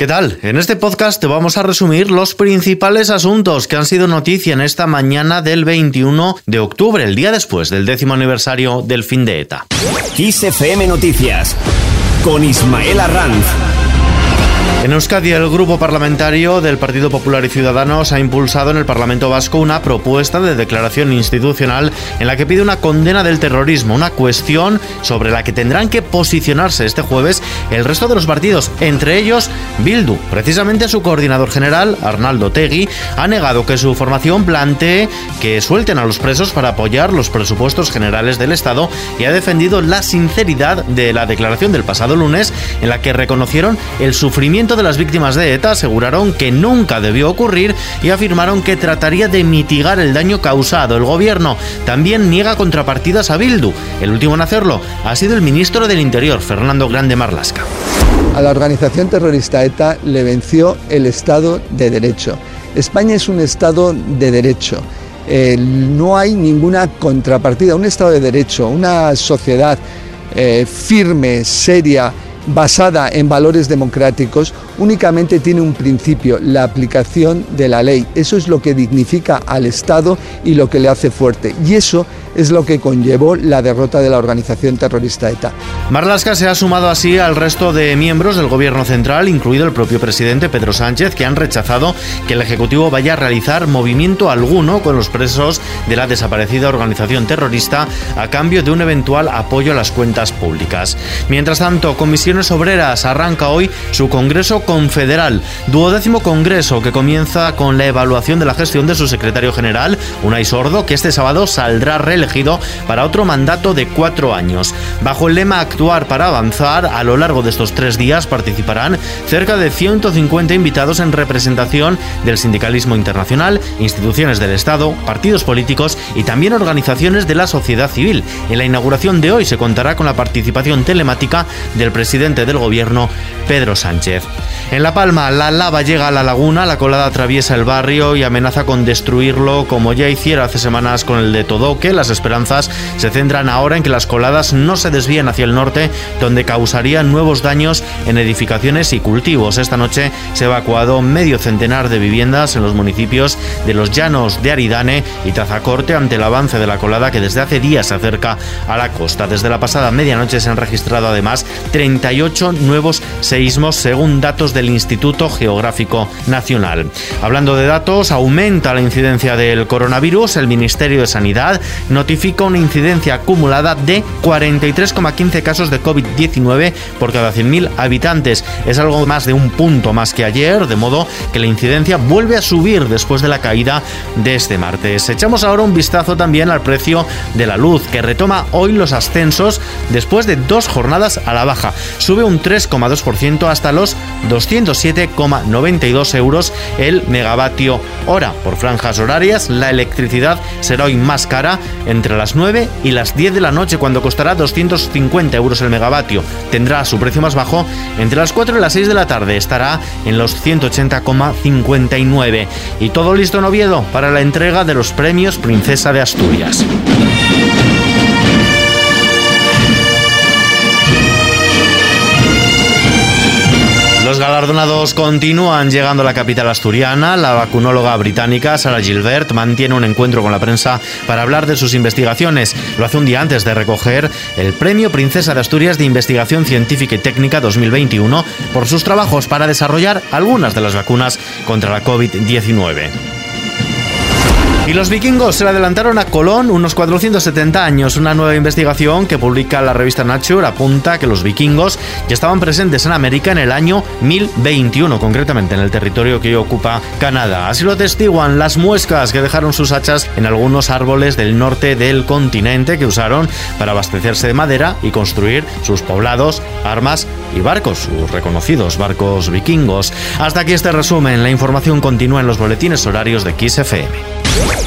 ¿Qué tal? En este podcast te vamos a resumir los principales asuntos que han sido noticia en esta mañana del 21 de octubre, el día después del décimo aniversario del fin de ETA. XFM Noticias con Ismael Arranz. En Euskadi, el grupo parlamentario del Partido Popular y Ciudadanos ha impulsado en el Parlamento Vasco una propuesta de declaración institucional en la que pide una condena del terrorismo, una cuestión sobre la que tendrán que posicionarse este jueves el resto de los partidos, entre ellos Bildu. Precisamente su coordinador general, Arnaldo Tegui, ha negado que su formación plantee que suelten a los presos para apoyar los presupuestos generales del Estado y ha defendido la sinceridad de la declaración del pasado lunes en la que reconocieron el sufrimiento de las víctimas de ETA aseguraron que nunca debió ocurrir y afirmaron que trataría de mitigar el daño causado. El gobierno también niega contrapartidas a Bildu. El último en hacerlo ha sido el ministro del Interior, Fernando Grande Marlasca. A la organización terrorista ETA le venció el Estado de Derecho. España es un Estado de Derecho. Eh, no hay ninguna contrapartida. Un Estado de Derecho, una sociedad eh, firme, seria, basada en valores democráticos únicamente tiene un principio, la aplicación de la ley. Eso es lo que dignifica al Estado y lo que le hace fuerte. Y eso es lo que conllevó la derrota de la organización terrorista ETA. Marlaska se ha sumado así al resto de miembros del gobierno central, incluido el propio presidente Pedro Sánchez, que han rechazado que el Ejecutivo vaya a realizar movimiento alguno con los presos de la desaparecida organización terrorista a cambio de un eventual apoyo a las cuentas públicas. Mientras tanto, Comisiones Obreras arranca hoy su Congreso Confederal, duodécimo Congreso que comienza con la evaluación de la gestión de su secretario general, Unai Sordo, que este sábado saldrá elegido para otro mandato de cuatro años. Bajo el lema Actuar para avanzar, a lo largo de estos tres días participarán cerca de 150 invitados en representación del sindicalismo internacional, instituciones del Estado, partidos políticos y también organizaciones de la sociedad civil. En la inauguración de hoy se contará con la participación telemática del presidente del gobierno, Pedro Sánchez. En La Palma, la lava llega a la laguna, la colada atraviesa el barrio y amenaza con destruirlo como ya hiciera hace semanas con el de Todoque. Las esperanzas se centran ahora en que las coladas no se desvíen hacia el norte, donde causarían nuevos daños en edificaciones y cultivos. Esta noche se ha evacuado medio centenar de viviendas en los municipios de los Llanos de Aridane y Tazacorte ante el avance de la colada que desde hace días se acerca a la costa. Desde la pasada medianoche se han registrado además 38 nuevos seísmos según datos del Instituto Geográfico Nacional. Hablando de datos, aumenta la incidencia del coronavirus. El Ministerio de Sanidad notifica una incidencia acumulada de 43,15 casos de COVID-19 por cada 100.000 habitantes. Es algo más de un punto más que ayer, de modo que la incidencia vuelve a subir después de la caída de este martes. Echamos ahora un vistazo también al precio de la luz, que retoma hoy los ascensos después de dos jornadas a la baja. Sube un 3,2% hasta los 207,92 euros el megavatio hora. Por franjas horarias, la electricidad será hoy más cara entre las 9 y las 10 de la noche cuando costará 250 euros el megavatio. Tendrá su precio más bajo entre las 4 y las 6 de la tarde. Estará en los 180,59. Y todo listo en Oviedo para la entrega de los premios Princesa de Asturias. Galardonados continúan llegando a la capital asturiana. La vacunóloga británica Sarah Gilbert mantiene un encuentro con la prensa para hablar de sus investigaciones. Lo hace un día antes de recoger el Premio Princesa de Asturias de Investigación Científica y Técnica 2021 por sus trabajos para desarrollar algunas de las vacunas contra la COVID-19. Y los vikingos se le adelantaron a Colón unos 470 años. Una nueva investigación que publica la revista Nature apunta que los vikingos ya estaban presentes en América en el año 1021, concretamente en el territorio que hoy ocupa Canadá. Así lo atestiguan las muescas que dejaron sus hachas en algunos árboles del norte del continente que usaron para abastecerse de madera y construir sus poblados, armas y barcos, sus reconocidos barcos vikingos. Hasta aquí este resumen. La información continúa en los boletines horarios de XFM.